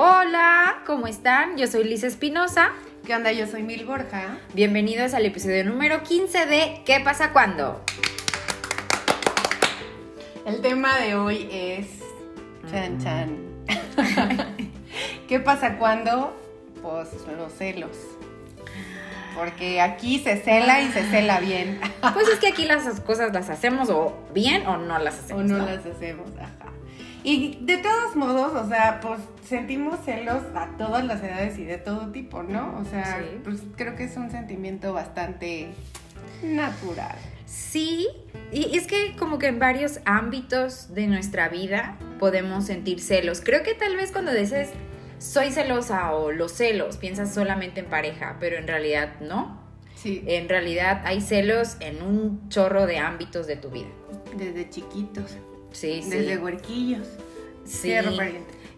Hola, ¿cómo están? Yo soy Liz Espinosa. ¿Qué onda? Yo soy Mil Borja. Bienvenidos al episodio número 15 de ¿Qué pasa cuando? El tema de hoy es. Chan, chan. ¿Qué pasa cuando? Pues los celos. Porque aquí se cela y se cela bien. Pues es que aquí las cosas las hacemos o bien o no las hacemos. O no, las hacemos. Y de todos modos, o sea, pues sentimos celos a todas las edades y de todo tipo, ¿no? O sea, Sí. pues creo que es un sentimiento bastante natural. Sí, y es que como que en varios ámbitos de nuestra vida podemos sentir celos. Creo que tal vez cuando dices soy celosa o los celos, piensas solamente en pareja, pero en realidad no. Sí, En realidad hay celos en un chorro de ámbitos de tu vida. desde chiquitos, Sí, sí. desde huerquillos. Sí.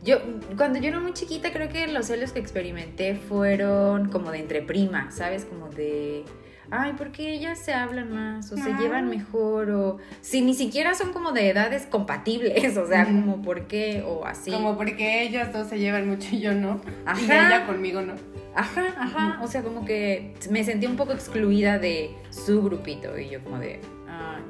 Yo, cuando yo era muy chiquita, creo que los celos que experimenté fueron como de entre primas, ¿sabes? Como de, ay, ¿por qué ellas se hablan más? O se Ah. llevan mejor, o si ni siquiera son como de edades compatibles, o sea, como por qué, o así. Como porque ellas dos se llevan mucho y yo no. Y Ajá. ella conmigo no. Ajá, ajá, o sea, como que me sentí un poco excluida de su grupito, y yo como de,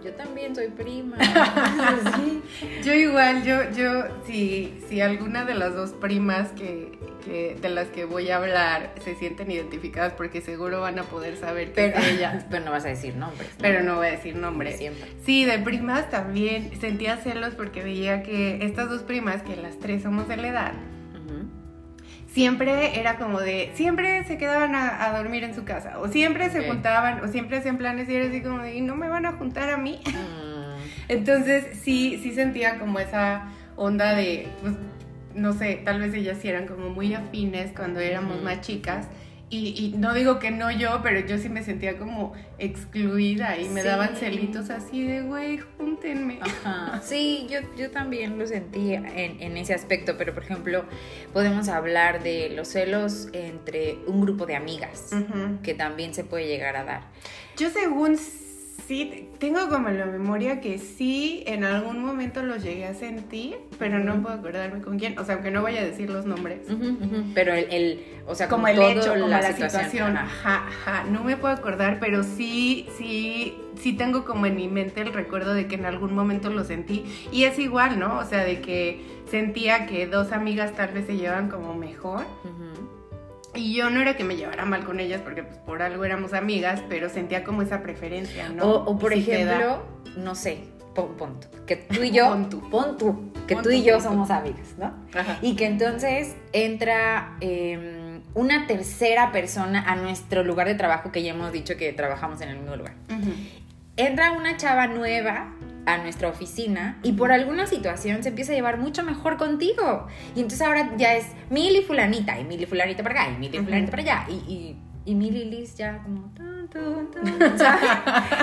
yo también soy prima. Sí. Yo igual, yo, yo, si, si alguna de las dos primas que, que- de las que voy a hablar se sienten identificadas, porque seguro van a poder saber que Pero, es ella. pero no vas a decir nombres. Pero no voy a decir nombres. Siempre. Sí, de primas también sentía celos porque veía que estas dos primas, que las tres somos de la edad. Siempre era como de, siempre se quedaban a, a dormir en su casa, o siempre se juntaban, o siempre hacían planes y era así como de, y no me van a juntar a mí. Mm. Entonces sí, sí sentía como esa onda de, pues, no sé, tal vez ellas sí eran como muy afines cuando éramos más chicas. Y, y no digo que no yo, pero yo sí me sentía como excluida y me Sí. daban celitos así de, güey, júntenme. Ajá. Sí, yo, yo también lo sentí en, en ese aspecto, pero por ejemplo, podemos hablar de los celos entre un grupo de amigas, que también se puede llegar a dar. Yo según sí, tengo como en la memoria que sí, en algún momento los llegué a sentir, pero no puedo acordarme con quién, o sea, aunque no vaya a decir los nombres. Pero el, el- o sea, como como, el todo hecho, como la, situación. Ajá. Ajá, ajá. No me puedo acordar, pero sí, sí, sí tengo como en mi mente el recuerdo de que en algún momento lo sentí. Y es igual, ¿no? O sea, de que sentía que dos amigas tal vez se llevan como mejor. Y yo no era que me llevara mal con ellas, porque pues por algo éramos amigas, pero sentía como esa preferencia, ¿no? O, o, por ejemplo, no sé, pon, pon tú, que tú y yo, Pon tú. pon tú, que Pon tú y yo tú. somos amigas, ¿no? Ajá. Y que entonces entra eh, una tercera persona a nuestro lugar de trabajo, que ya hemos dicho que trabajamos en el mismo lugar. Ujú. Entra una chava nueva a nuestra oficina y por alguna situación se empieza a llevar mucho mejor contigo. Y entonces ahora ya es Mil y fulanita, y Mil y fulanita para acá, y Mil y Ujú. fulanita para allá. Y, y, y Mil y Liz ya como... Entonces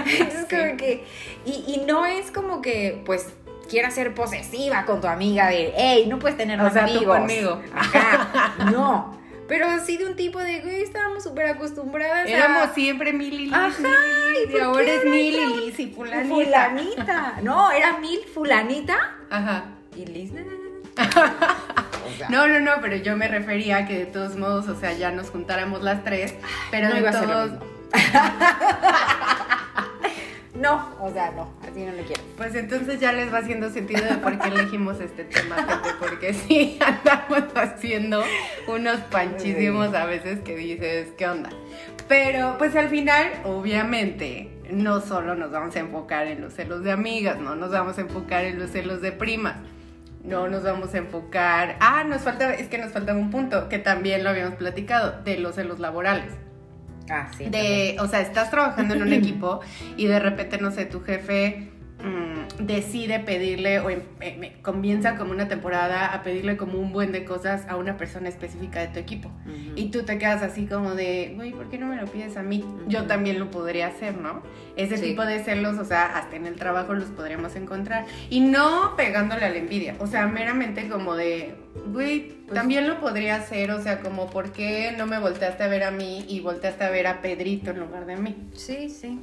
Sí. como que... Y, y no es como que, pues, quieras ser posesiva con tu amiga de, hey, no puedes tener O más sea, tú amigos. conmigo. Ajá, no. Pero sí de un tipo de, güey, estábamos súper acostumbradas a... Éramos siempre mil y Ajá, mil y Liz, ¿y por y ahora es mil y Liz y fulanita. Fulanita. No, era mil fulanita Ajá. y Liz. O sea, No, no, no, pero yo me refería a que de todos modos, o sea, ya nos juntáramos las tres, pero no de iba a ser lo todos, mismo. No, o sea, no, así no lo quiero. pues entonces ya les va haciendo sentido de por qué elegimos este tema, gente, porque sí andamos haciendo unos panchísimos a veces que dices, ¿qué onda? Pero pues al final, obviamente, no solo nos vamos a enfocar en los celos de amigas, no nos vamos a enfocar en los celos de primas. No nos vamos a enfocar. Ah, nos falta, es que nos faltaba un punto que también lo habíamos platicado, de los celos laborales. Ah, sí. de, o sea, estás trabajando en un equipo y de repente, no sé, tu jefe mm, decide pedirle o em- em- em- comienza como una temporada a pedirle como un buen de cosas a una persona específica de tu equipo. Y tú te quedas así como de, güey, ¿por qué no me lo pides a mí? Yo también lo podría hacer, ¿no? Ese Sí. tipo de celos, o sea, hasta en el trabajo los podríamos encontrar. Y no pegándole a la envidia, o sea, meramente como de, güey, Pues- también lo podría hacer, o sea, como, ¿por qué no me volteaste a ver a mí y volteaste a ver a Pedrito en lugar de mí? Sí, sí.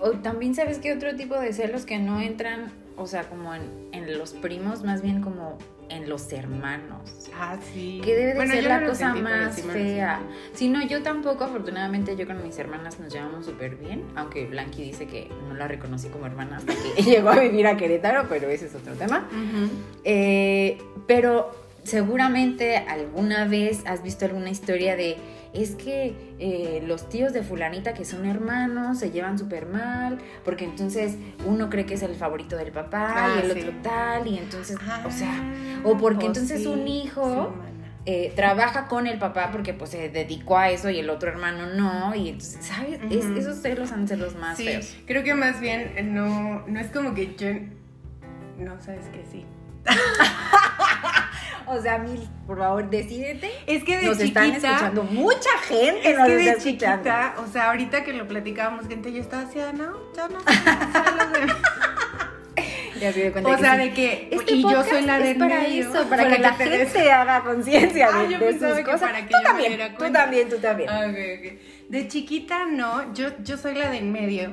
O también sabes que otro tipo de celos que no entran o sea, como en, en los primos, más bien como en los hermanos. Ah, sí. Que debe de Bueno, ser la no cosa más fea. Si no, yo tampoco, afortunadamente yo con mis hermanas nos llevamos súper bien, aunque Blanqui dice que no la reconocí como hermana hasta que llegó a vivir a Querétaro, pero ese es otro tema. Eh, pero seguramente alguna vez has visto alguna historia de es que eh, los tíos de fulanita que son hermanos se llevan súper mal, porque entonces uno cree que es el favorito del papá Ah, y el sí. otro tal, y entonces, o sea, Ah, o porque entonces sí, un hijo sí, eh, trabaja con el papá porque pues se dedicó a eso y el otro hermano no, y entonces, ¿sabes? Es- Ujú. esos celos han más feos. creo que más bien eh, no, no es como que yo... No, sabes que sí. O sea, Mil, por favor, decídete. Es que de Nos chiquita... están escuchando mucha gente. Es nos que de escuchando. chiquita, o sea, ahorita que lo platicábamos, gente, yo estaba así, no, ya no. Ya se cuenta o sea, sí. de que... Este y yo soy la es del para medio, eso, para, que, la te gente des- haga conciencia Ah, de, de sus cosas. para que tú yo también, tú también, tú también. Ah, ok, ok. De chiquita no, yo, yo soy la de en medio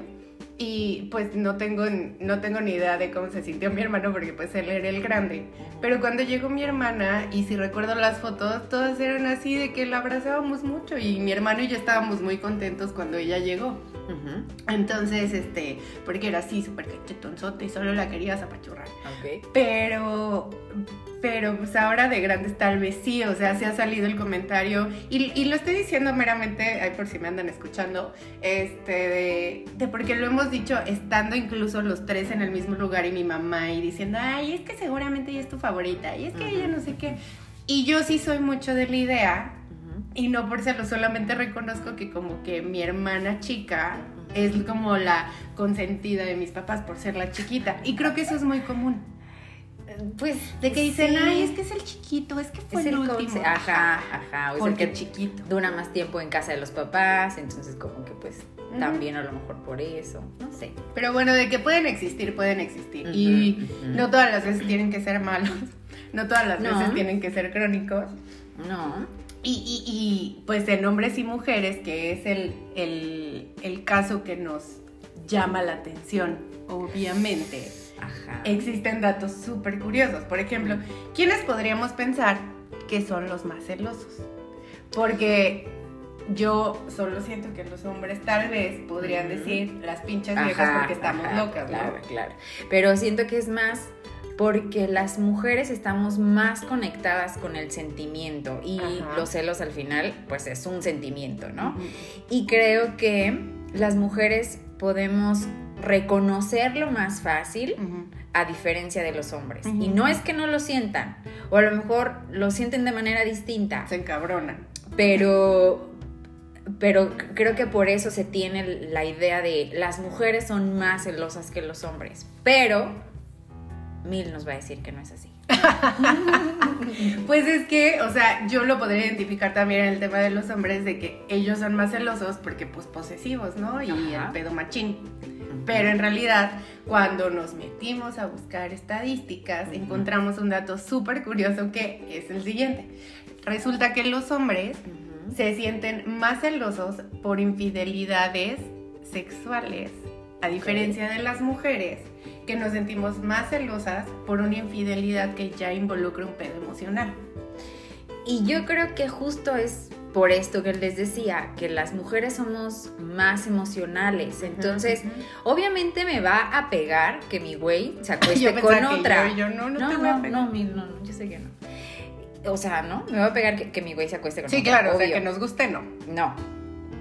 y pues no tengo, no tengo ni idea de cómo se sintió mi hermano porque pues él era el grande. Pero cuando llegó mi hermana y si recuerdo las fotos, todas eran así de que la abrazábamos mucho y mi hermano y yo estábamos muy contentos cuando ella llegó. Entonces, este, porque era así súper cachetonzote y solo la querías apachurrar. Pero, pero pues ahora de grandes tal vez sí, o sea, se ha salido el comentario y, y lo estoy diciendo meramente, ay, por si me andan escuchando, este, de, de porque lo hemos dicho estando incluso los tres en el mismo lugar y mi mamá y diciendo, ay, es que seguramente ella es tu favorita y es que ella no sé qué. Y yo sí soy mucho de la idea. Y no por serlo, solamente reconozco que como que mi hermana chica es como la consentida de mis papás por ser la chiquita. Y creo que eso es muy común. Pues De que dicen, sí, ay, es que es el chiquito, es que fue es el, el último. conce- Ajá, ajá. O es el Porque que chiquito. dura más tiempo en casa de los papás, entonces como que pues también a lo mejor por eso, no sé. Pero bueno, de que pueden existir, pueden existir. y no todas las veces tienen que ser malos. No todas las No. veces tienen que ser crónicos. No. Y, y- y, pues en hombres y mujeres, que es el, el, el caso que nos llama la atención, obviamente. Ajá. existen datos súper curiosos. Por ejemplo, ¿quiénes podríamos pensar que son los más celosos? Porque yo solo siento que los hombres tal vez podrían decir las pinches viejas Ajá, porque estamos ajá, locas, ¿no? Claro, claro. Pero siento que es más porque las mujeres estamos más conectadas con el sentimiento y Ajá. los celos al final pues es un sentimiento, ¿no? Y creo que las mujeres podemos reconocerlo más fácil a diferencia de los hombres. Y no es que no lo sientan, o a lo mejor lo sienten de manera distinta, Se encabronan. pero, pero creo que por eso se tiene la idea de las mujeres son más celosas que los hombres. Pero Mil nos va a decir que no es así. Pues es que, o sea, yo lo podría identificar también en el tema de los hombres, de que ellos son más celosos porque, pues, posesivos, ¿no? Y Ajá. el pedo machín. Pero en realidad, cuando nos metimos a buscar estadísticas, encontramos un dato súper curioso que es el siguiente. Resulta que los hombres se sienten más celosos por infidelidades sexuales, a diferencia de las mujeres, que nos sentimos más celosas por una infidelidad que ya involucra un pedo emocional. Y yo creo que justo es por esto que les decía, que las mujeres somos más emocionales. Entonces, obviamente me va a pegar que mi güey se acueste con otra. yo- yo no, no no, te voy a pegar. no, no, no, yo sé que no. O sea, ¿no? Me va a pegar que, que mi güey se acueste con Sí, otra. claro, o sea, obvio. que nos guste, no. No.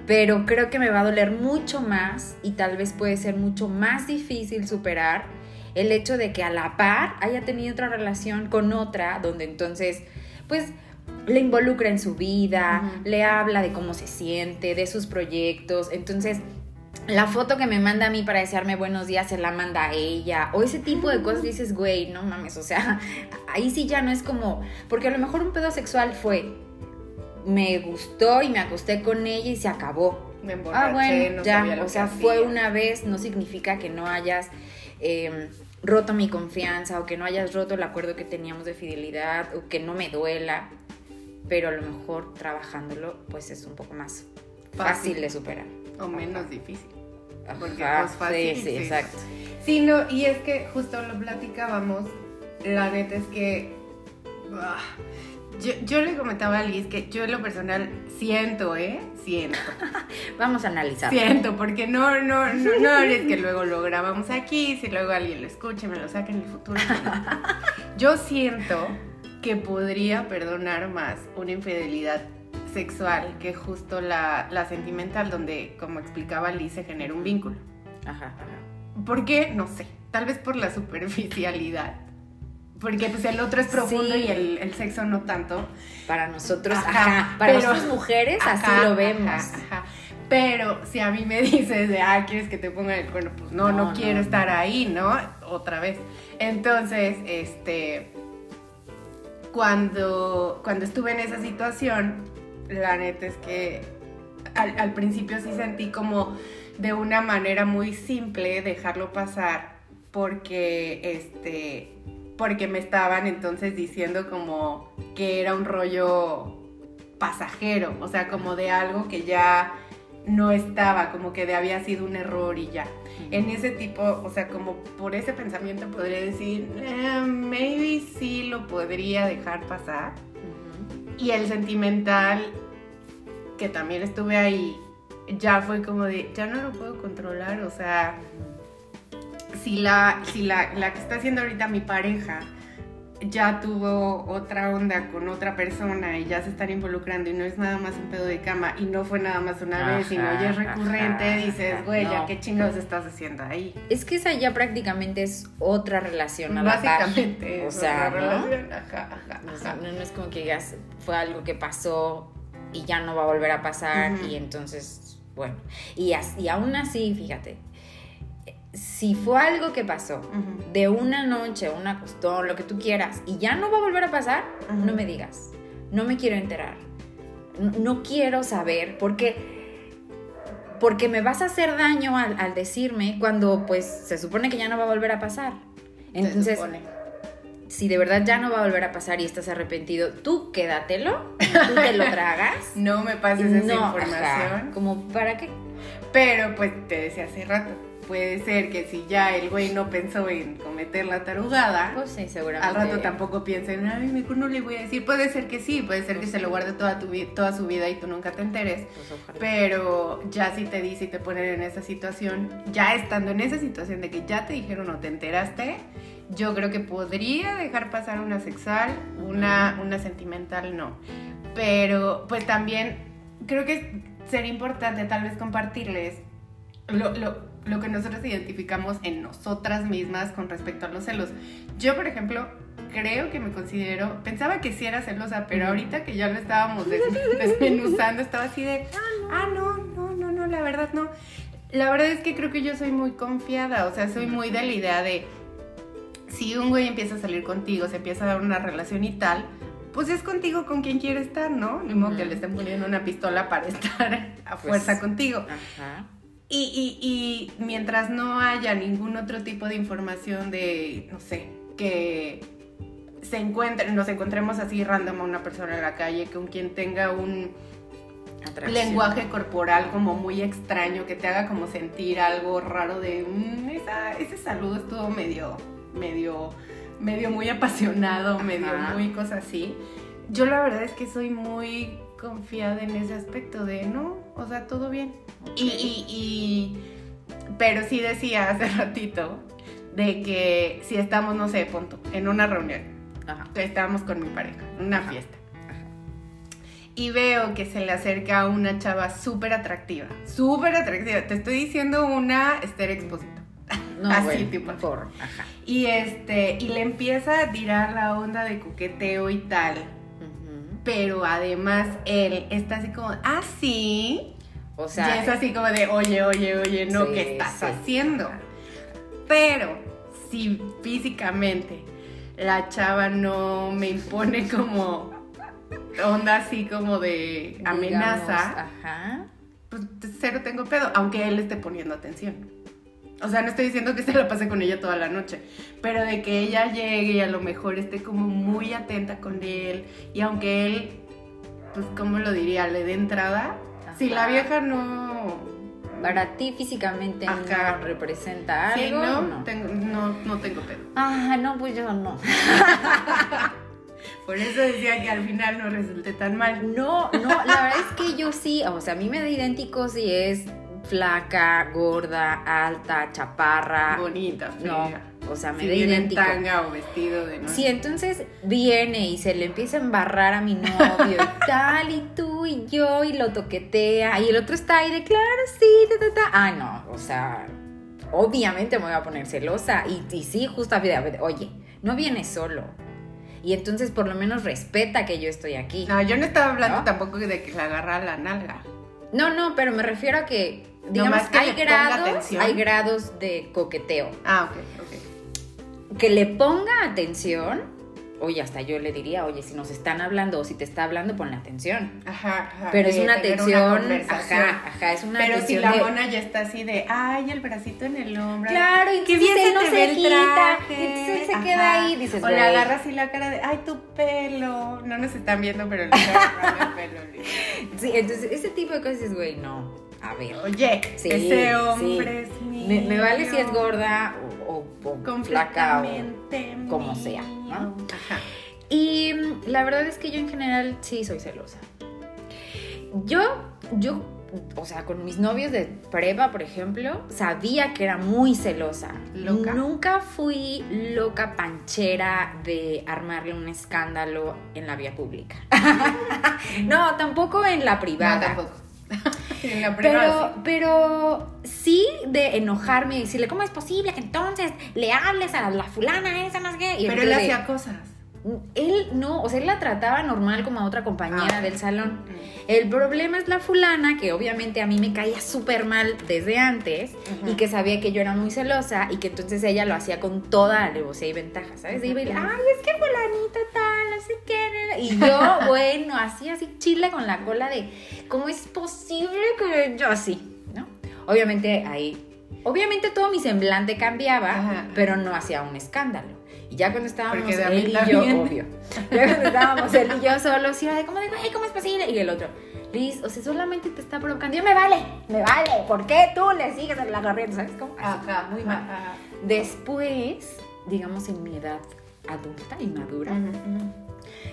Pero creo que me va a doler mucho más y tal vez puede ser mucho más difícil superar el hecho de que a la par haya tenido otra relación con otra, donde entonces, pues, le involucra en su vida, le habla de cómo se siente, de sus proyectos. Entonces, la foto que me manda a mí para desearme buenos días se la manda a ella. O ese tipo de cosas dices, güey, no mames. O sea, ahí sí ya no es como. Porque a lo mejor un pedo sexual fue. Me gustó y me acosté con ella y se acabó. Me emborraché, Ah, bueno, no ya. sabía lo O que sea, fue una vez, no significa que no hayas eh, roto mi confianza o que no hayas roto el acuerdo que teníamos de fidelidad o que no me duela. Pero a lo mejor trabajándolo, pues es un poco más fácil, Fácil. de superar. O menos difícil. Porque Ajá, pues fácil. sí, sí, exacto. Sí, no, y es que justo lo platicábamos, la neta es que ah, yo, yo le comentaba a Liz que yo en lo personal siento, ¿eh? Siento. Vamos a analizar. Siento, porque no, no, no, no es que luego lo grabamos aquí, si luego alguien lo escuche, me lo saca en el futuro. Yo siento que podría perdonar más una infidelidad sexual que justo la, la sentimental, donde, como explicaba Liz, se genera un vínculo. Ajá, ajá. ¿Por qué? No sé. Tal vez por la superficialidad. Porque pues el otro es profundo Sí. y el, el sexo no tanto. Para nosotros, Ajá, ajá, para pero- nosotras mujeres así lo vemos. ajá. Pero si a mí me dices de, ah, ¿quieres que te ponga el cuerno? Pues no, no, No, quiero no, estar no. ahí, ¿no? Otra vez. Entonces, este, cuando, cuando estuve en esa situación, la neta es que al, al principio sí sentí como de una manera muy simple dejarlo pasar porque, este, porque me estaban entonces diciendo como que era un rollo pasajero, o sea, como de algo que ya no estaba, como que de había sido un error y ya. En ese tipo, o sea, como por ese pensamiento podría decir, eh, maybe sí lo podría dejar pasar. Y el sentimental, que también estuve ahí, ya fue como de, ya no lo puedo controlar, o sea, si la, si la, la que está haciendo ahorita mi pareja ya tuvo otra onda con otra persona y ya se están involucrando y no es nada más un pedo de cama y no fue nada más una vez, sino ya es recurrente, ajá, dices, güey, ya qué chingados estás haciendo ahí. Es que esa ya prácticamente es otra relación a la par. Básicamente, O es sea, ¿no? relación, ajá, ajá, O sea, no, no es como que digas, fue algo que pasó y ya no va a volver a pasar y entonces, bueno. Y, as- y aún así, fíjate, si fue algo que pasó de una noche, un acostón, lo que tú quieras, y ya no va a volver a pasar, no me digas. No me quiero enterar. No, no quiero saber porque porque me vas a hacer daño al, al decirme cuando pues se supone que ya no va a volver a pasar. Entonces, si de verdad ya no va a volver a pasar y estás arrepentido, tú quédatelo, tú te lo tragas. no me pases esa No, información. ajá, como para qué. Pero pues te decía hace rato, puede ser que si ya el güey no pensó en cometer la tarugada, Pues sí, seguramente. al rato tampoco piensen, ay, mejor no le voy a decir. Puede ser que sí, puede ser que se lo guarde toda, tu toda su vida y tú nunca te enteres. Pues. Pero ya si te dice y te ponen en esa situación, ya estando en esa situación de que ya te dijeron o te enteraste, yo creo que podría dejar pasar una sexual, una, una sentimental no. Pero pues también creo que sería importante tal vez compartirles lo, lo- lo que nosotros identificamos en nosotras mismas con respecto a los celos. Yo, por ejemplo, creo que me considero, pensaba que sí era celosa, pero ahorita que ya lo estábamos des- desmenuzando, estaba así de, ah, no, no, no, no, la verdad no. La verdad es que creo que yo soy muy confiada, o sea, soy muy de la idea de, si un güey empieza a salir contigo, se empieza a dar una relación y tal, pues es contigo con quien quiere estar, ¿no? Ni modo que le estén poniendo una pistola para estar a fuerza Pues, contigo. Ajá. Y, y- y mientras no haya ningún otro tipo de información de, no sé, que se encuentren, nos encontremos así random a una persona en la calle con quien tenga un Atracción. lenguaje corporal como muy extraño, que te haga como sentir algo raro de, "Mm, esa- ese saludo estuvo medio, medio, medio muy apasionado, medio muy cosa así. Yo la verdad es que soy muy confiada en ese aspecto de, no, o sea, todo bien. Y, y- y- pero sí decía hace ratito de que si estamos, no sé, punto, en una reunión, Ajá. estábamos con mi pareja, una Ajá. fiesta. Y veo que se le acerca una chava súper atractiva, súper atractiva. Te estoy diciendo una Esther Exposito. No, Así, bueno, tipo. por- Ajá. Y este, y le empieza a tirar la onda de coqueteo y tal. Pero además él está así como, ah, sí. O sea, y es así como de, oye, oye, oye, no, Sí, ¿qué estás sí. haciendo? Pero si físicamente la chava no me impone como onda así como de digamos, amenaza, Ajá. pues cero tengo pedo, aunque él esté poniendo atención. O sea, no estoy diciendo que se la pase con ella toda la noche, pero de que ella llegue y a lo mejor esté como muy atenta con él y aunque él, pues, ¿cómo lo diría? Le dé entrada. Si la vieja no... para ti físicamente Ajá. no representa Sí, algo. no, no. Tengo, no, no tengo pedo. Ah, no, pues yo no. Por eso decía que al final no resulté tan mal. No, no, la verdad es que yo sí, o sea, a mí me da idéntico si es flaca, gorda, alta, chaparra. Bonita, No, o sea, me si da viene en tanga o vestido de noche. Si entonces viene y se le empieza a embarrar a mi novio y tal, y tú y yo, y lo toquetea, y el otro está ahí de claro, sí, ta, ta, ta. Ah, no, o sea, obviamente me voy a poner celosa. Y, y sí, justo a vida, oye, no viene solo. Y entonces por lo menos respeta que yo estoy aquí. No, yo no estaba hablando ¿No? tampoco de que le agarra la nalga. No, no, pero me refiero a que, digamos, que hay grados, hay grados de coqueteo. Ah, ok, ok. Que le ponga atención, oye, hasta yo le diría, oye, si nos están hablando o si te está hablando, ponle atención. Ajá, ajá. Pero es una atención, ajá, ajá, es una Pero si la de- mona ya está así de, ay, el bracito en el hombro. Claro, y qué entonces bien no se quita, entonces se Ajá. queda ahí, dices, O le güey. agarra así la cara de, ay, tu pelo. No nos están viendo, pero le agarra el pelo. Sí, entonces ese tipo de cosas, güey, no, a ver. Oye, Sí, ese hombre sí. es mío. Me, me vale si es gorda o, o- o flaca o... Como sea, ¿no? Ajá. Y mm, la verdad es que yo en general sí soy celosa. Yo, yo, o sea, con mis novios de prepa, por ejemplo, sabía que era muy celosa. Loca. Nunca fui loca panchera de armarle un escándalo en la vía pública. no, tampoco en la privada. No, tampoco. en la Pero, sí. pero sí de enojarme y decirle, ¿cómo es posible que entonces le hables a la fulana esa, no sé qué? Y Pero él de- hacía cosas. él no, o sea, él la trataba normal como a otra compañera Ah. del salón. El problema es la fulana, que obviamente a mí me caía súper mal desde antes y que sabía que yo era muy celosa y que entonces ella lo hacía con toda alevosía y ventaja, ¿sabes? Y iba y ay, es que fulanita tal, no sé qué. Y yo, bueno, así, así, chile con la cola de, ¿cómo es posible que yo así, ¿no? Obviamente ahí, obviamente todo mi semblante cambiaba, Ajá. pero no hacía un escándalo. Y ya cuando estábamos él y yo, obvio. Ya cuando estábamos él y yo solos, era de como de, ¿cómo es posible? Y el otro, Liz, o sea, solamente te está provocando. Yo me vale, me vale. ¿Por qué tú le sigues en la corriente? ¿Sabes cómo? Ajá, muy mal. ajá. Después, digamos en mi edad adulta y madura, Ujú, ujú.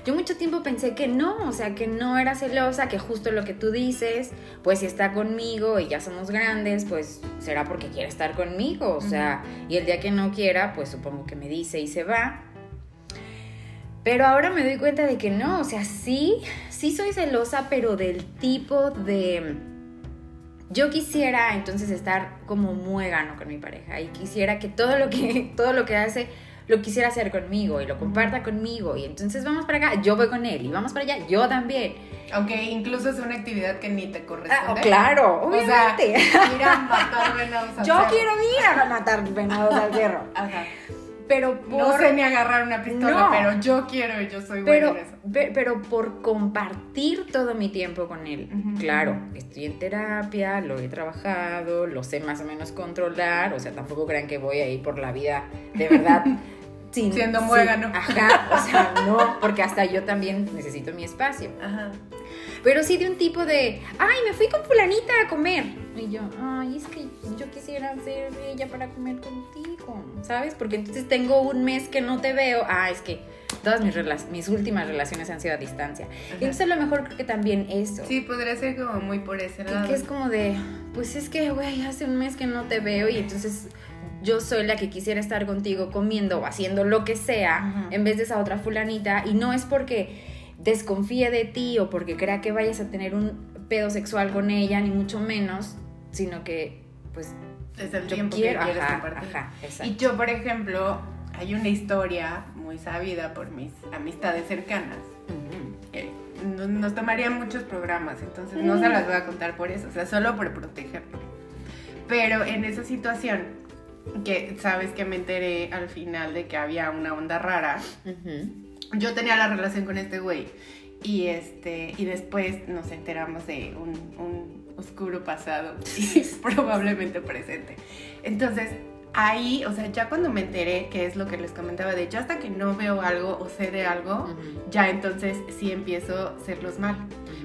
Yo mucho tiempo pensé que no, o sea, que no era celosa, que justo lo que tú dices, pues si está conmigo y ya somos grandes, pues será porque quiere estar conmigo, o sea, y el día que no quiera, pues supongo que me dice y se va. Pero ahora me doy cuenta de que no, o sea, sí, sí soy celosa, pero del tipo de... Yo quisiera entonces estar como muégano con mi pareja y quisiera que todo lo que, todo lo que hace lo quisiera hacer conmigo y lo comparta conmigo y entonces vamos para acá, yo voy con él y vamos para allá, yo también. Aunque incluso es una actividad que ni te corresponde. Ah, oh, claro, O sea, obviamente. ir a matar venados al yo cerro. quiero ir a matar venados al cerro. Ajá. Pero por... No sé ni agarrar una pistola, No. pero yo quiero y yo soy pero, buena en eso. pe- pero por compartir todo mi tiempo con él. Claro, estoy en terapia, lo he trabajado, lo sé más o menos controlar. O sea, tampoco crean que voy a ir por la vida de verdad. sin- Siendo muégano. Ajá, o sea, no, porque hasta yo también necesito mi espacio. Ajá. Pero sí de un tipo de, ay, me fui con fulanita a comer. Y yo, ay, es que yo quisiera ser ella para comer contigo, ¿sabes? Porque entonces tengo un mes que no te veo. Ah, es que todas mis, últimas relaciones han sido a distancia. Entonces a lo mejor creo que también eso. Sí, podría ser como muy por ese Que, lado. que es como de, pues es que, güey, hace un mes que no te veo y entonces yo soy la que quisiera estar contigo comiendo o haciendo lo que sea Ajá. en vez de esa otra fulanita. Y no es porque desconfíe de ti o porque crea que vayas a tener un pedo sexual con ella, ni mucho menos, sino que, pues, es el yo tiempo quiero, que quieres ajá, compartir. ajá. Y yo, por ejemplo, hay una historia muy sabida por mis amistades cercanas. Ujú. que no- Nos tomarían muchos programas, entonces no se las voy a contar por eso, o sea, solo por protegerlo. Pero en esa situación, que sabes que me enteré al final de que había una onda rara. Yo tenía la relación con este güey y este y después nos enteramos de un, un oscuro pasado y probablemente presente. Entonces ahí o sea ya cuando me enteré que es lo que les comentaba de yo hasta que no veo algo o sé de algo ya entonces sí empiezo a hacerlos mal.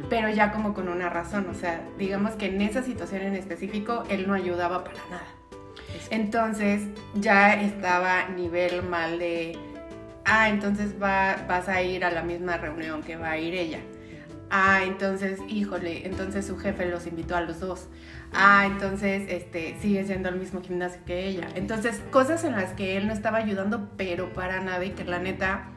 Pero ya como con una razón, o sea, digamos que en esa situación en específico él no ayudaba para nada. Entonces ya estaba nivel mal de, ah, entonces va, vas a ir a la misma reunión que va a ir ella. Ah, entonces, híjole, entonces su jefe los invitó a los dos. Ah, entonces, este, sigue siendo el mismo gimnasio que ella. Entonces, cosas en las que él no estaba ayudando, pero para nada y que la neta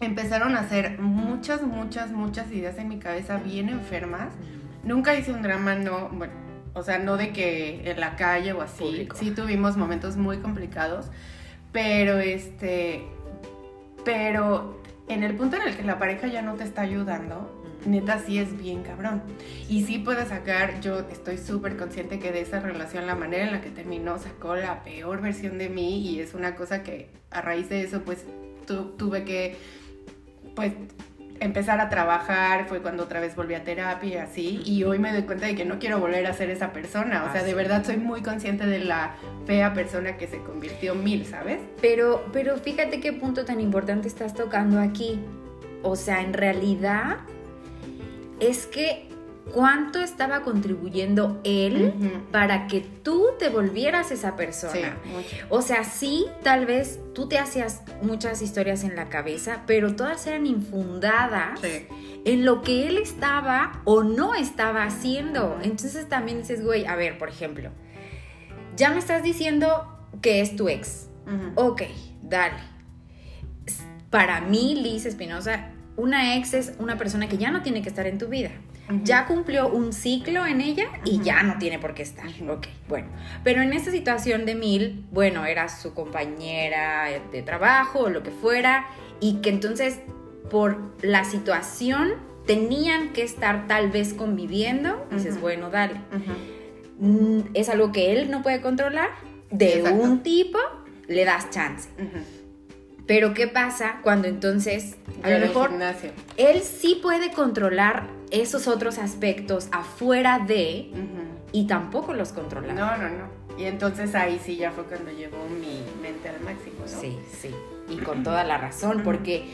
empezaron a hacer muchas, muchas, muchas ideas en mi cabeza bien enfermas. Nunca hice un drama, no, bueno, o sea, no de que en la calle o así. Sí tuvimos momentos muy complicados, pero este, pero en el punto en el que la pareja ya no te está ayudando, neta sí es bien cabrón. Y sí puede sacar, yo estoy súper consciente que de esa relación, la manera en la que terminó, sacó la peor versión de mí y es una cosa que a raíz de eso, pues tuve que, pues empezar a trabajar, fue cuando otra vez volví a terapia y así, y hoy me doy cuenta de que no quiero volver a ser esa persona, o sea, de verdad soy muy consciente de la fea persona que se convirtió mil, ¿sabes? Pero, pero fíjate qué punto tan importante estás tocando aquí, o sea, en realidad es que cuánto estaba contribuyendo él para que tú te volvieras esa persona. o sea, sí, tal vez tú te hacías muchas historias en la cabeza, pero todas eran infundadas en lo que él estaba o no estaba haciendo. Entonces también dices, güey, a ver, por ejemplo, ya me estás diciendo que es tu ex. Ok, dale. Para mí, Liz Espinosa, una ex es una persona que ya no tiene que estar en tu vida. Ya cumplió un ciclo en ella y ya no tiene por qué estar. Ok, bueno. Pero en esta situación de Mil, bueno, era su compañera de trabajo o lo que fuera, y que entonces por la situación tenían que estar tal vez conviviendo. Dices, bueno, dale. Mm, es algo que él no puede controlar. De un tipo, le das chance. Pero ¿qué pasa cuando entonces a lo mejor él sí puede controlar esos otros aspectos afuera de y tampoco los controla? No, no, no. Y entonces ahí sí ya fue cuando llevó mi mente al máximo, ¿no? Sí, sí. Y con toda la razón, porque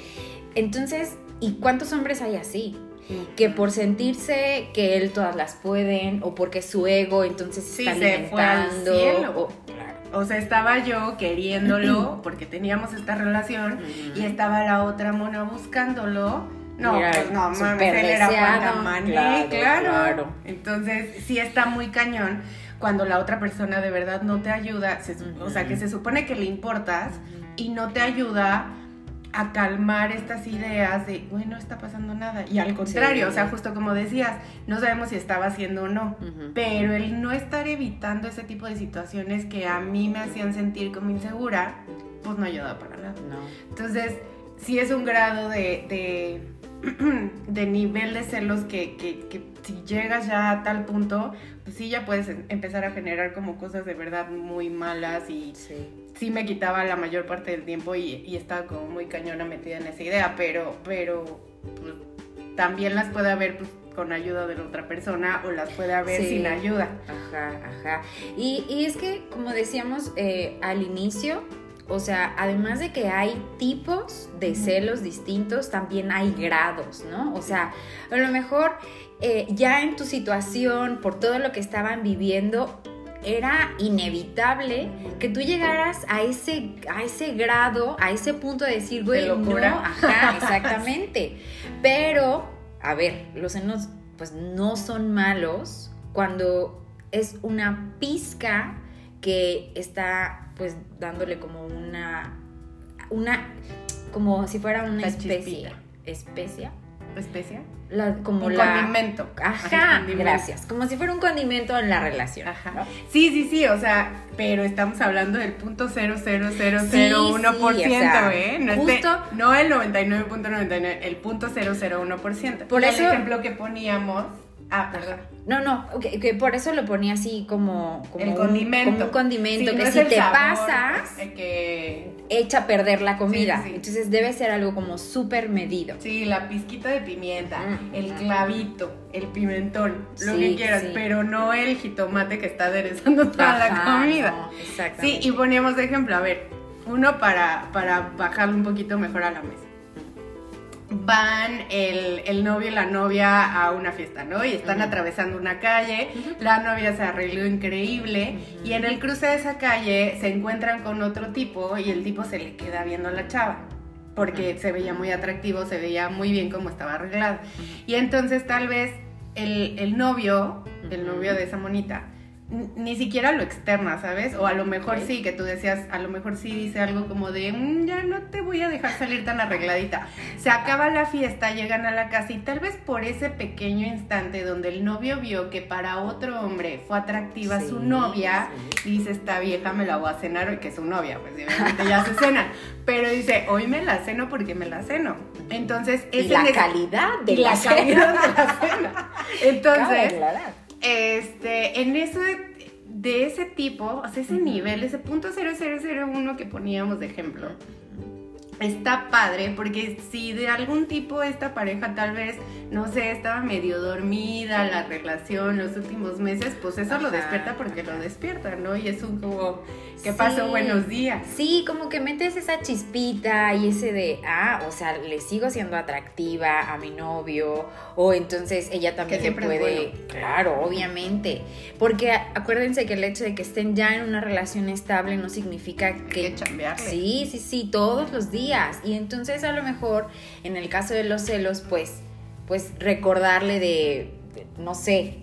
entonces, ¿y cuántos hombres hay así? que por sentirse que él todas las pueden o porque su ego entonces sí, está se fue al cielo. O sea, estaba yo queriéndolo porque teníamos esta relación y estaba la otra mona buscándolo. No, pues no, mames, él era claro, claro. Entonces, sí está muy cañón cuando la otra persona de verdad no te ayuda, o sea, que se supone que le importas y no te ayuda a calmar estas ideas de, bueno, no está pasando nada. Y al contrario, o sea, justo como decías, no sabemos si estaba haciendo o no, pero el no estar evitando ese tipo de situaciones que a mí me hacían sentir como insegura, pues no ayuda para nada. Entonces, sí es un grado de, de, nivel de celos que, que, que, si llegas ya a tal punto, pues sí ya puedes em, empezar a generar como cosas de verdad muy malas y sí me quitaba la mayor parte del tiempo y, estaba como muy cañona metida en esa idea, pero, pero pues, también las puede haber pues, con ayuda de la otra persona o las puede haber sin ayuda. Ajá, ajá. Y, y es que, como decíamos eh, al inicio, o sea, además de que hay tipos de celos distintos, también hay grados, ¿no? O sea, a lo mejor eh, ya en tu situación, por todo lo que estaban viviendo, era inevitable que tú llegaras a ese, a ese grado, a ese punto de decir, güey, no, ajá, exactamente. Pero, a ver, los senos pues no son malos cuando es una pizca que está pues dándole como una, una, como si fuera una especie, especia. ¿Especia? como un la, condimento. Ajá, gracias. Como si fuera un condimento en la relación. Ajá. Sí, sí, sí, o sea, pero estamos hablando del punto 00001%, ¿eh? No, justo, no el 99.99, el punto 001%. Por eso, el ejemplo que poníamos Ah, perdón. No, no, que, por eso lo ponía así como, como, el condimento. Un, como un condimento, que si te pasas, que... echa a perder la comida. Entonces debe ser algo como súper medido. Sí, la pizquita de pimienta, mm. el clavito, el pimentón, lo que quieras, pero no el jitomate que está aderezando toda la comida. exactamente. Sí, y poníamos de ejemplo, a ver, uno para, para bajarlo un poquito mejor a la mesa van el, el novio y la novia a una fiesta, ¿no? Y están atravesando una calle, la novia se arregló increíble y en el cruce de esa calle se encuentran con otro tipo y el tipo se le queda viendo a la chava porque se veía muy atractivo, se veía muy bien cómo estaba arreglado. Y entonces tal vez el, el novio, el novio de esa monita, ni siquiera lo externa, ¿sabes? O a lo mejor sí, que tú decías, a lo mejor sí dice algo como de, mm, ya no te voy a dejar salir tan arregladita. Se acaba la fiesta, llegan a la casa y tal vez por ese pequeño instante donde el novio vio que para otro hombre fue atractiva su novia, dice, esta vieja me la voy a cenar hoy, que es su novia, pues obviamente ya se cenan. Pero dice, hoy me la ceno porque me la ceno. Entonces, es la calidad de la, calidad de la cena. Entonces, este, en eso de, ese tipo, o sea, ese nivel, ese punto 0001 que poníamos de ejemplo, está padre porque si de algún tipo esta pareja tal vez, no sé, estaba medio dormida la relación los últimos meses, pues eso lo despierta porque lo despierta, ¿no? Y es un como, ¿qué pasó? Buenos días. Sí, como que metes esa chispita y ese de, ah, o sea, le sigo siendo atractiva a mi novio, o entonces ella también puede, claro, obviamente, porque acuérdense que el hecho de que estén ya en una relación estable no significa que... que sí, sí, sí, todos los días y entonces a lo mejor en el caso de los celos, pues, pues recordarle de, no sé,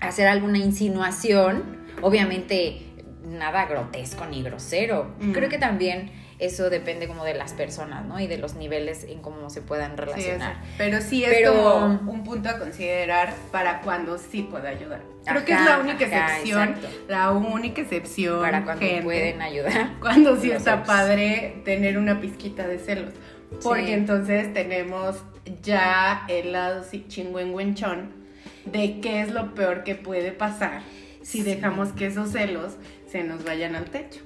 hacer alguna insinuación, obviamente nada grotesco ni grosero. Creo que también eso depende como de las personas, ¿no? Y de los niveles en cómo se puedan relacionar. pero sí es como un punto a considerar para cuando sí puede ayudar. Creo que es la única excepción, la única excepción. Para cuando pueden ayudar. Cuando sí está padre tener una pizquita de celos. Porque entonces tenemos ya el lado chingüengüenchón de qué es lo peor que puede pasar si dejamos que esos celos se nos vayan al techo.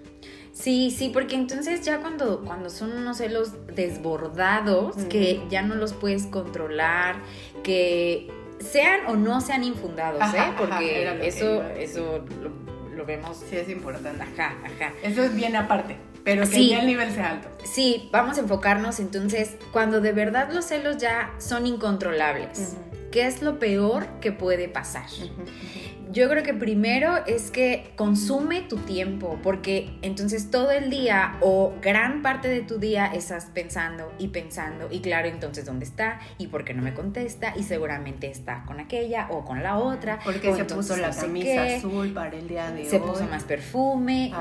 Sí, sí, porque entonces ya cuando, cuando son unos celos desbordados, que ya no los puedes controlar, que sean o no sean infundados, ¿eh? Porque eso, eso lo, vemos. Sí, es importante. Ajá, ajá. Eso es bien aparte. Pero que ya el nivel sea alto. Sí, vamos a enfocarnos entonces cuando de verdad los celos ya son incontrolables. ¿Qué es lo peor que puede pasar? Yo creo que primero es que consume tu tiempo, porque entonces todo el día o gran parte de tu día estás pensando y pensando, y claro, entonces dónde está y por qué no me contesta, y seguramente está con aquella o con la otra. Porque se puso la camisa azul para el día de hoy. Se puso más perfume.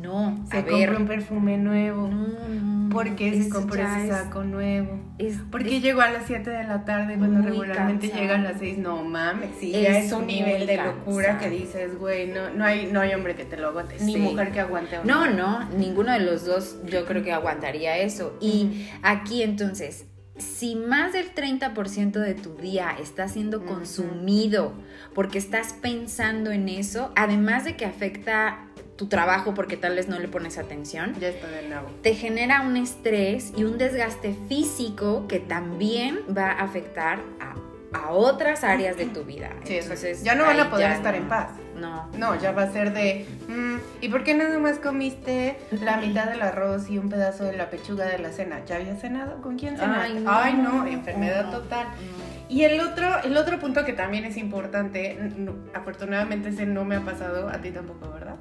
no, se compró un perfume nuevo. No, porque se compró ese saco nuevo. Porque llegó a las 7 de la tarde cuando regularmente llega a las 6. No mames, sí, ya es un nivel de locura que dices, güey, no, no, hay, no hay hombre que te lo aguante, ni mujer que aguante. No, no, ninguno de los dos yo creo que aguantaría eso. Y aquí entonces, si más del 30% de tu día está siendo consumido porque estás pensando en eso, además de que afecta tu trabajo porque tal vez no le pones atención, ya está de nuevo. te genera un estrés y un desgaste físico que también va a afectar a a otras áreas de tu vida. Sí, Entonces, ya no van a poder estar en paz. No. No, ya va a ser de, mm, ¿y por qué nada más comiste la mitad del arroz y un pedazo de la pechuga de la cena? ¿Ya había cenado? ¿Con quién cenaste? Ay, no, enfermedad total. Y el otro, el otro punto que también es importante, afortunadamente ese no me ha pasado, a ti tampoco, ¿verdad?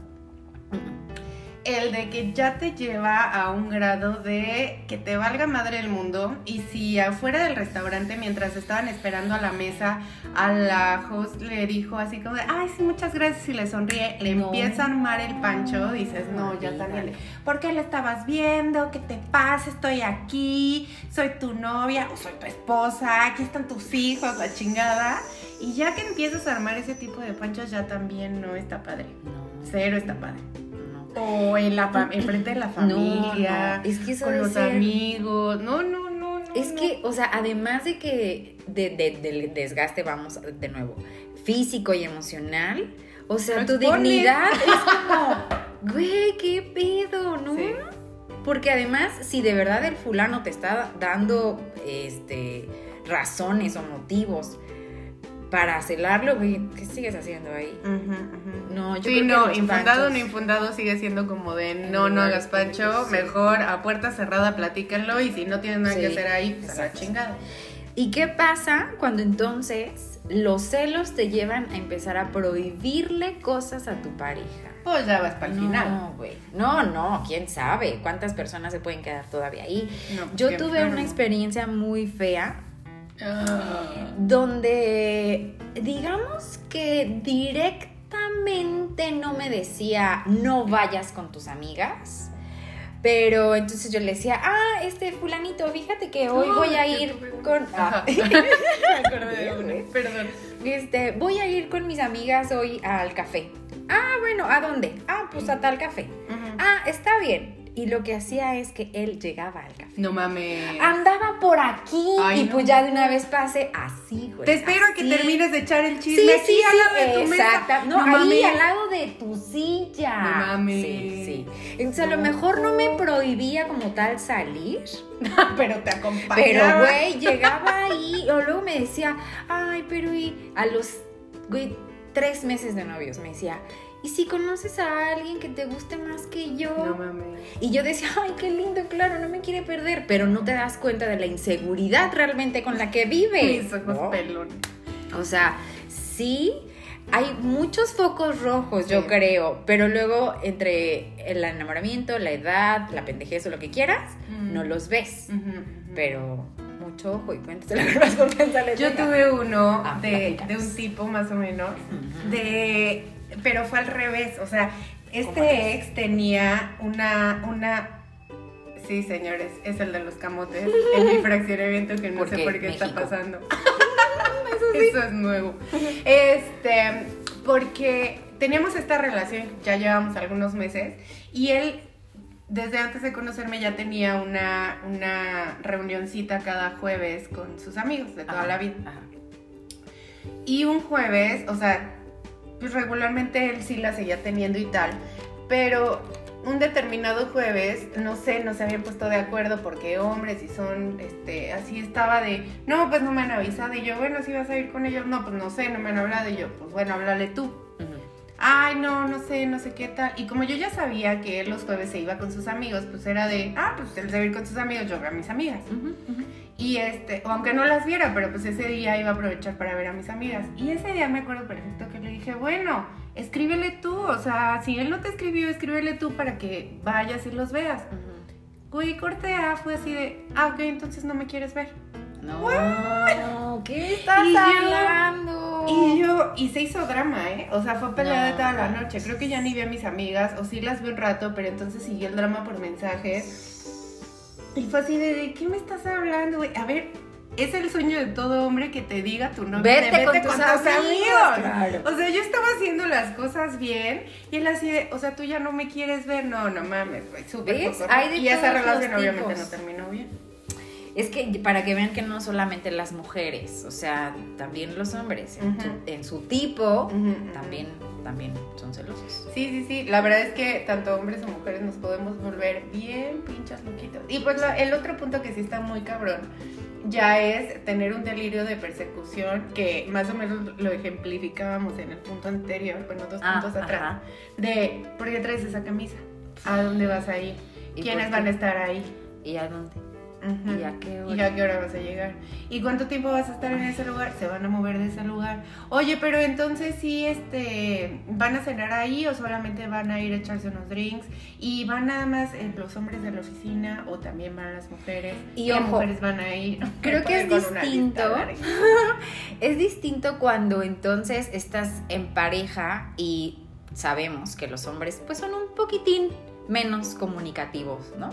El de que ya te lleva a un grado de que te valga madre el mundo y si afuera del restaurante mientras estaban esperando a la mesa a la host le dijo así como de ay sí muchas gracias y le sonríe le empieza a armar el pancho dices no ya también ¿por qué le estabas viendo? ¿qué te pasa? estoy aquí soy tu novia o soy tu esposa aquí están tus hijos la chingada y ya que empiezas a armar ese tipo de panchos ya también no está padre cero está padre. O en la frente de la familia, Es que con los amigos. No, no, no, Es que, o sea, además de que de, del desgaste, vamos de nuevo, físico y emocional, o sea, tu dignidad es como, güey, qué pedo, ¿no? Porque además, si de verdad el fulano te está dando este razones o motivos para celarlo, güey, ¿qué sigues haciendo ahí? No, yo Sí, creo que no, los infundado o no infundado sigue siendo como de no, no hagas pancho, sí. mejor a puerta cerrada platícanlo y si no tienes nada que hacer ahí, pues a la chingada. ¿Y qué pasa cuando entonces los celos te llevan a empezar a prohibirle cosas a tu pareja? Pues ya vas para el final. No, güey. No, no, quién sabe cuántas personas se pueden quedar todavía ahí. No, Yo tuve enfermo. una experiencia muy fea. Donde digamos que directamente no me decía no vayas con tus amigas. Pero entonces yo le decía, ah, este fulanito, fíjate que hoy voy a ir con... Ah. Me acordé de uno, perdón. Este, voy a ir con mis amigas hoy al café. Ah, bueno, ¿a dónde? Ah, pues a tal café. Ah, está bien. Y lo que hacía es que él llegaba al café. No mames. Andaba por aquí Ay, y no. pues ya de una vez pase así, güey. Te espero a que termines de echar el Sí, chisme sí, aquí al lado de tu sí, mesa. exacta. No, ahí mames. al lado de tu silla. No mames. Sí, sí. Entonces a lo No. mejor no me prohibía como tal salir, pero te acompañaba. pero güey, llegaba ahí o luego me decía, ay, pero y a los, güey, tres meses de novios me decía, ¿y si conoces a alguien que te guste más que yo? No mames. Y yo decía, ay, qué lindo, claro, no me quiere perder, pero no te das cuenta de la inseguridad realmente con la que vive. Mis ojos pelones. O sea, sí, hay muchos focos rojos, yo creo, pero luego entre el enamoramiento, la edad, la pendejez o lo que quieras, Mm. no los ves. Pero mucho ojo y le Yo tuve uno Ah, de, un tipo más o menos, de, pero fue al revés, o sea, ¿Cómo este ex tenía una, una, sí señores, es el de los camotes, en mi fraccionamiento que no sé por qué está pasando. Eso es nuevo. Este, porque teníamos esta relación, ya llevamos algunos meses, y él desde antes de conocerme ya tenía una, una reunioncita cada jueves con sus amigos de toda Ajá, la vida. ajá. Y un jueves, o sea, pues regularmente él sí la seguía teniendo y tal, pero un determinado jueves, no sé, no se habían puesto de acuerdo porque hombres y son, este, así estaba de, no, pues no me han avisado y yo, bueno, si vas a ir con ellos, no, pues no sé, no me han hablado y yo, pues bueno, háblale tú. Ay, no, no sé, no sé qué tal. Y como yo ya sabía que él los jueves se iba con sus amigos, pues era de, ah, pues él se va a ir con sus amigos, yo veo a mis amigas. Ujú. Y este, o aunque no las viera, pero pues ese día iba a aprovechar para ver a mis amigas. Y ese día me acuerdo perfecto que le dije, bueno, escríbele tú, o sea, si él no te escribió, escríbele tú para que vayas y los veas. Güey, corte A fue así de, ah, ok, entonces no me quieres ver. No, ¿qué estás Y yo- hablando? Y yo, y se hizo drama, ¿eh? O sea, fue pelea de No, toda la noche. Creo que ya ni vi a mis amigas, o sí las vi un rato, pero entonces siguió el drama por mensajes. Y fue así de, ¿de qué me estás hablando, güey? A ver, es el sueño de todo hombre que te diga tu nombre. Vete con tus amigos, claro. O sea, yo estaba haciendo las cosas bien y él así de, o sea, tú ya no me quieres ver. No, no mames, güey, súper poco. Y esa relación obviamente no terminó bien. Es que para que vean que no solamente las mujeres, o sea, también los hombres, en, su, en su tipo, también, también son celosos. Sí, sí, sí. La verdad es que tanto hombres o mujeres nos podemos volver bien pinchas loquitos. Y pues la- el otro punto que sí está muy cabrón ya es tener un delirio de persecución que más o menos lo ejemplificábamos en el punto anterior, bueno, dos Ah, puntos atrás. ajá. De, ¿por qué traes esa camisa? ¿A dónde vas a ir? ¿Y ¿Quiénes van a estar ahí? ¿Y a dónde? ¿Y a qué hora? ¿Y a qué hora vas a llegar? ¿Y cuánto tiempo vas a estar en ese lugar? Se van a mover de ese lugar. Oye, pero entonces sí, este, ¿van a cenar ahí o solamente van a ir a echarse unos drinks? ¿Y van nada más eh, los hombres de la oficina o también van las mujeres? Y ¿Qué ojo, mujeres van a ir? creo que es distinto. Es distinto cuando entonces estás en pareja y sabemos que los hombres pues son un poquitín menos comunicativos, ¿no?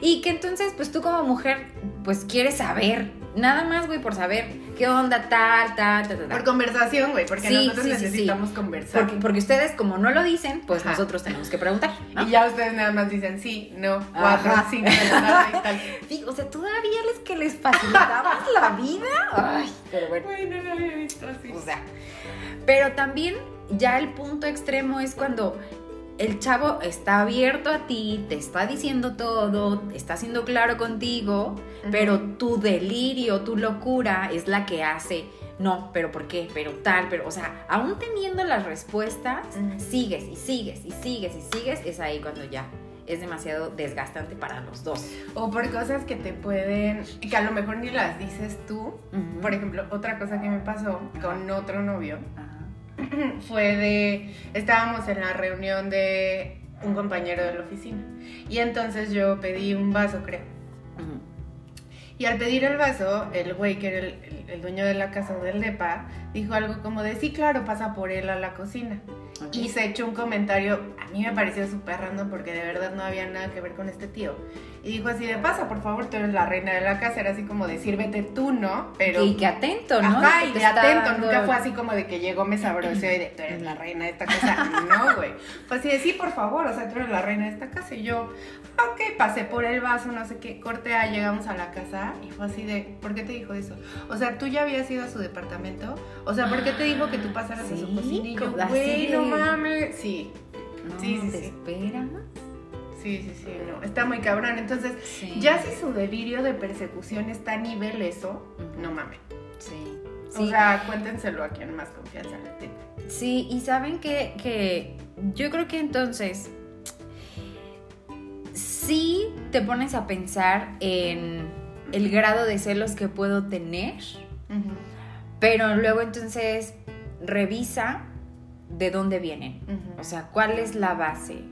Y que entonces pues tú como mujer pues quieres saber, nada más güey por saber qué onda tal, tal, tal, tal. Por conversación, güey, porque Sí, nosotros sí, sí, sí. necesitamos conversar. porque, porque ustedes como no lo dicen, pues Ajá. nosotros tenemos que preguntar. ¿no? Y ya ustedes nada más dicen sí, no, cuatro, Ajá. cinco, tal. Sí, o sea, todavía les que les facilitamos la vida. Ay, pero bueno. Güey, no lo había visto así. O sea, pero también ya el punto extremo es cuando el chavo está abierto a ti, te está diciendo todo, está siendo claro contigo, pero tu delirio, tu locura es la que hace no, pero ¿por qué? Pero tal, pero, o sea, aún teniendo las respuestas, sigues y sigues y sigues y sigues, es ahí cuando ya es demasiado desgastante para los dos. O por cosas que te pueden, que a lo mejor ni las dices tú. Por ejemplo, otra cosa que me pasó con otro novio. fue de, estábamos en la reunión de un compañero de la oficina y entonces yo pedí un vaso, creo. Y al pedir el vaso, el güey que era el, el- el dueño de la casa o del depa, dijo algo como de, sí, claro, pasa por él a la cocina. Ok. Y se echó un comentario, a mí me pareció súper random porque de verdad no había nada que ver con este tío. Y dijo así de, pasa, por favor, tú eres la reina de la casa. Era así como de, sírvete tú, ¿no? Pero... y que atento, ¿no? Ajá, y de atento, dando- nunca fue así como de que llegó, me sabroseó y de, tú eres la reina de esta casa. No, güey. Fue así de, sí, por favor, o sea, tú eres la reina de esta casa. Y yo, ok, pasé por el vaso, no sé qué, corte A, llegamos a la casa y fue así de, ¿por qué te dijo eso? O sea, ¿tú ya habías ido a su departamento? O sea, ¿por qué te dijo que tú pasaras a su cocina? Y yo, güey, no mames. Sí, No, Sí, sí, ¿te sí. esperas? sí, sí, sí, no, está muy cabrón. Entonces, Sí. ya si su delirio de persecución está a nivel eso, no mames. Sí. O Sí. sea, cuéntenselo a quien más confianza le tenga. Sí, y saben que, que yo creo que entonces sí te pones a pensar en el grado de celos que puedo tener, Pero luego entonces revisa de dónde vienen. O sea, ¿cuál es la base?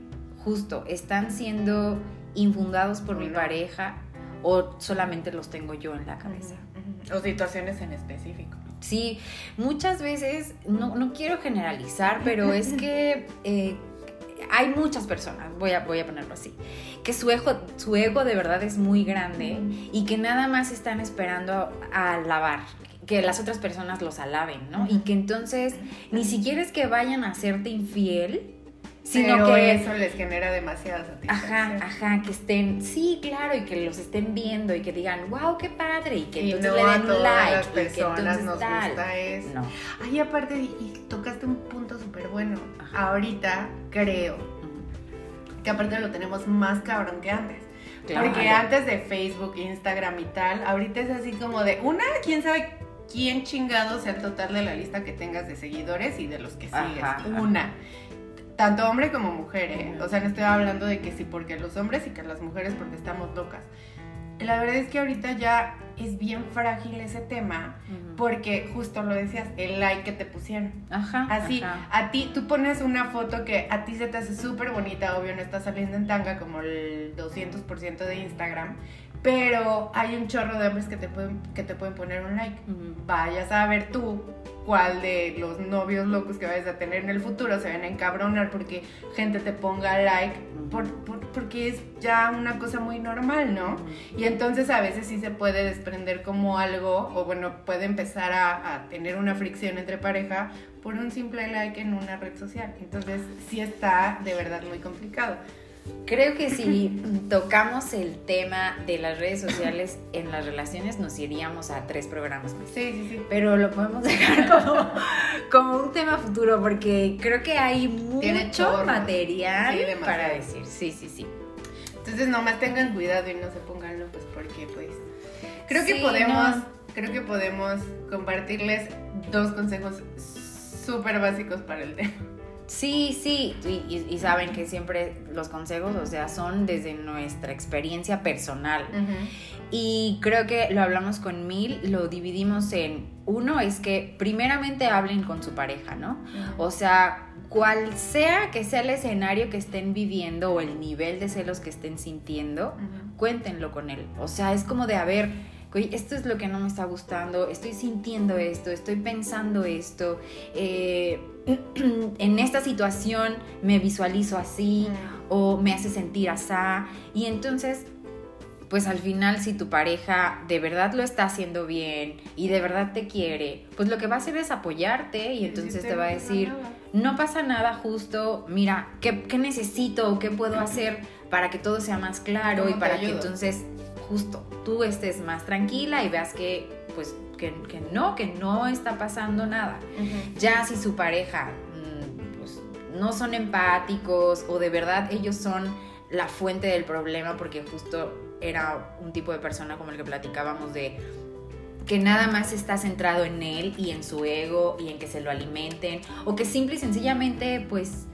Justo, ¿están siendo infundados por mi pareja o solamente los tengo yo en la cabeza? O situaciones en específico. Sí, muchas veces, no, no quiero generalizar, pero es que eh, hay muchas personas, voy a, voy a ponerlo así, que su ego, su ego de verdad es muy grande y que nada más están esperando a alabar, que las otras personas los alaben, ¿no? Y que entonces ni siquiera es que vayan a hacerte infiel, sino Pero que... eso les genera demasiada satisfacción. Ajá, ajá, que estén, sí, claro, y que los estén viendo y que digan, wow, qué padre, y que Y entonces no le a den todas like, las y que personas nos tal. gusta eso. No. Ay, aparte, y y tocaste un punto súper bueno. Ajá. Ahorita creo. Que aparte lo tenemos más cabrón que antes. Claro. Porque antes de Facebook, Instagram y tal, ahorita es así como de una, quién sabe quién chingado sea el total de la lista que tengas de seguidores y de los que sigues. Ajá, ajá. Una. Tanto hombre como mujer, ¿eh? O sea, no estoy hablando de que sí porque los hombres y que las mujeres porque estamos locas. La verdad es que ahorita ya es bien frágil ese tema porque justo lo decías, el like que te pusieron. Ajá. Así, ajá. a ti, tú pones una foto que a ti se te hace súper bonita, obvio, no está saliendo en tanga como el 200% de Instagram, pero hay un chorro de hombres que te pueden, que te pueden poner un like. Vayas a ver tú cuál de los novios locos que vayas a tener en el futuro se van a encabronar porque gente te ponga like, por- por- porque es ya una cosa muy normal, ¿no? Y entonces a veces sí se puede desprender como algo, o bueno, puede empezar a, a tener una fricción entre pareja por un simple like en una red social. Entonces sí está de verdad muy complicado. Creo que si tocamos el tema de las redes sociales en las relaciones, nos iríamos a tres programas más. Sí, sí, sí. Pero lo podemos dejar como, como un tema futuro porque creo que hay mucho material Sí, para decir. Sí, sí, sí. Entonces nomás tengan cuidado y no se pongan locos porque pues creo que podemos, no. creo que podemos compartirles dos consejos súper básicos para el tema. Sí, sí, y, y- y saben que siempre los consejos, o sea, son desde nuestra experiencia personal. Y creo que lo hablamos con Mil, lo dividimos en uno es que primeramente hablen con su pareja, ¿no? O sea, cual sea que sea el escenario que estén viviendo o el nivel de celos que estén sintiendo, cuéntenlo con él. O sea, es como de, a ver, güey, esto es lo que no me está gustando, estoy sintiendo esto, estoy pensando esto, eh, en esta situación me visualizo así o me hace sentir así. Y entonces, pues al final si tu pareja de verdad lo está haciendo bien y de verdad te quiere, pues lo que va a hacer es apoyarte y entonces te va a decir, no pasa nada justo, mira, ¿qué, qué necesito o qué puedo hacer para que todo sea más claro y ¿Cómo te para que entonces justo tú estés más tranquila y veas que pues que, que no, que no está pasando nada. Ya si su pareja mm, pues, no son empáticos o de verdad ellos son la fuente del problema porque justo era un tipo de persona como el que platicábamos de que nada más está centrado en él y en su ego y en que se lo alimenten, o que simple y sencillamente, pues,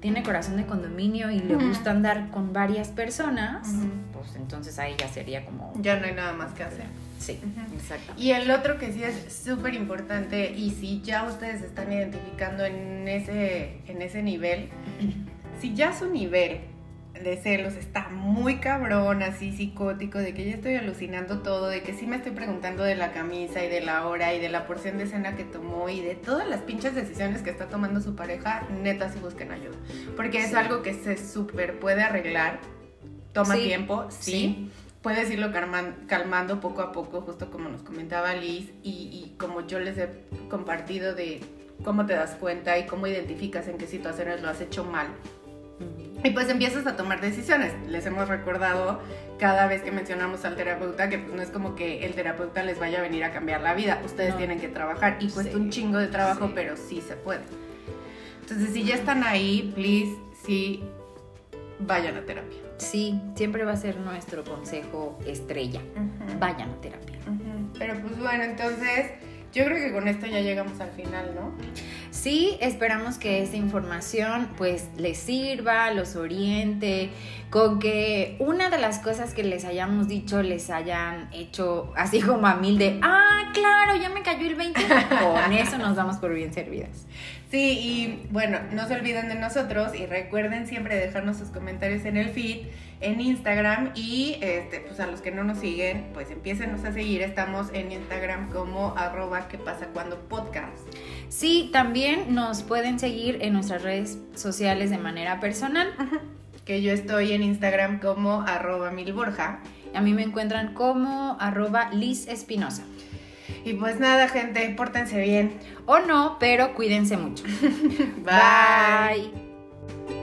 tiene corazón de condominio y le gusta andar con varias personas, pues entonces ahí ya sería como... Ya no hay nada más que hacer. Sí, exacto. Y el otro que sí es súper importante y si ya ustedes están identificando en ese, en ese nivel, si ya su nivel de celos está muy cabrón, así psicótico, de que ya estoy alucinando todo, de que sí me estoy preguntando de la camisa y de la hora y de la porción de cena que tomó y de todas las pinches decisiones que está tomando su pareja, neta sí busquen ayuda. Porque es Sí. algo que se súper puede arreglar, toma Sí, tiempo, sí. sí. Puedes irlo calman- calmando poco a poco, justo como nos comentaba Liz, y, y como yo les he compartido de cómo te das cuenta y cómo identificas en qué situaciones lo has hecho mal. Y pues empiezas a tomar decisiones. Les hemos recordado cada vez que mencionamos al terapeuta que pues no es como que el terapeuta les vaya a venir a cambiar la vida. Ustedes No. tienen que trabajar y cuesta Sí. un chingo de trabajo, Sí. pero sí se puede. Entonces, si ya están ahí, please, sí, vayan a terapia. Sí, siempre va a ser nuestro consejo estrella. Vayan a terapia. Pero pues bueno, entonces yo creo que con esto ya llegamos al final, ¿no? Sí, esperamos que esta información pues les sirva, los oriente, con que una de las cosas que les hayamos dicho les hayan hecho así como a mil de, ah, claro, ya me cayó el 20, con eso nos damos por bien servidas. Sí, y bueno, no se olviden de nosotros y recuerden siempre dejarnos sus comentarios en el feed, en Instagram y este, pues a los que no nos siguen, pues empiecenos a seguir. Estamos en Instagram como arroba que pasa cuando podcast. Sí, también nos pueden seguir en nuestras redes sociales de manera personal. Que yo estoy en Instagram como arroba milborja. A mí me encuentran como arroba Liz Espinosa. Y pues nada, gente, pórtense bien o no, pero cuídense mucho. Bye. Bye.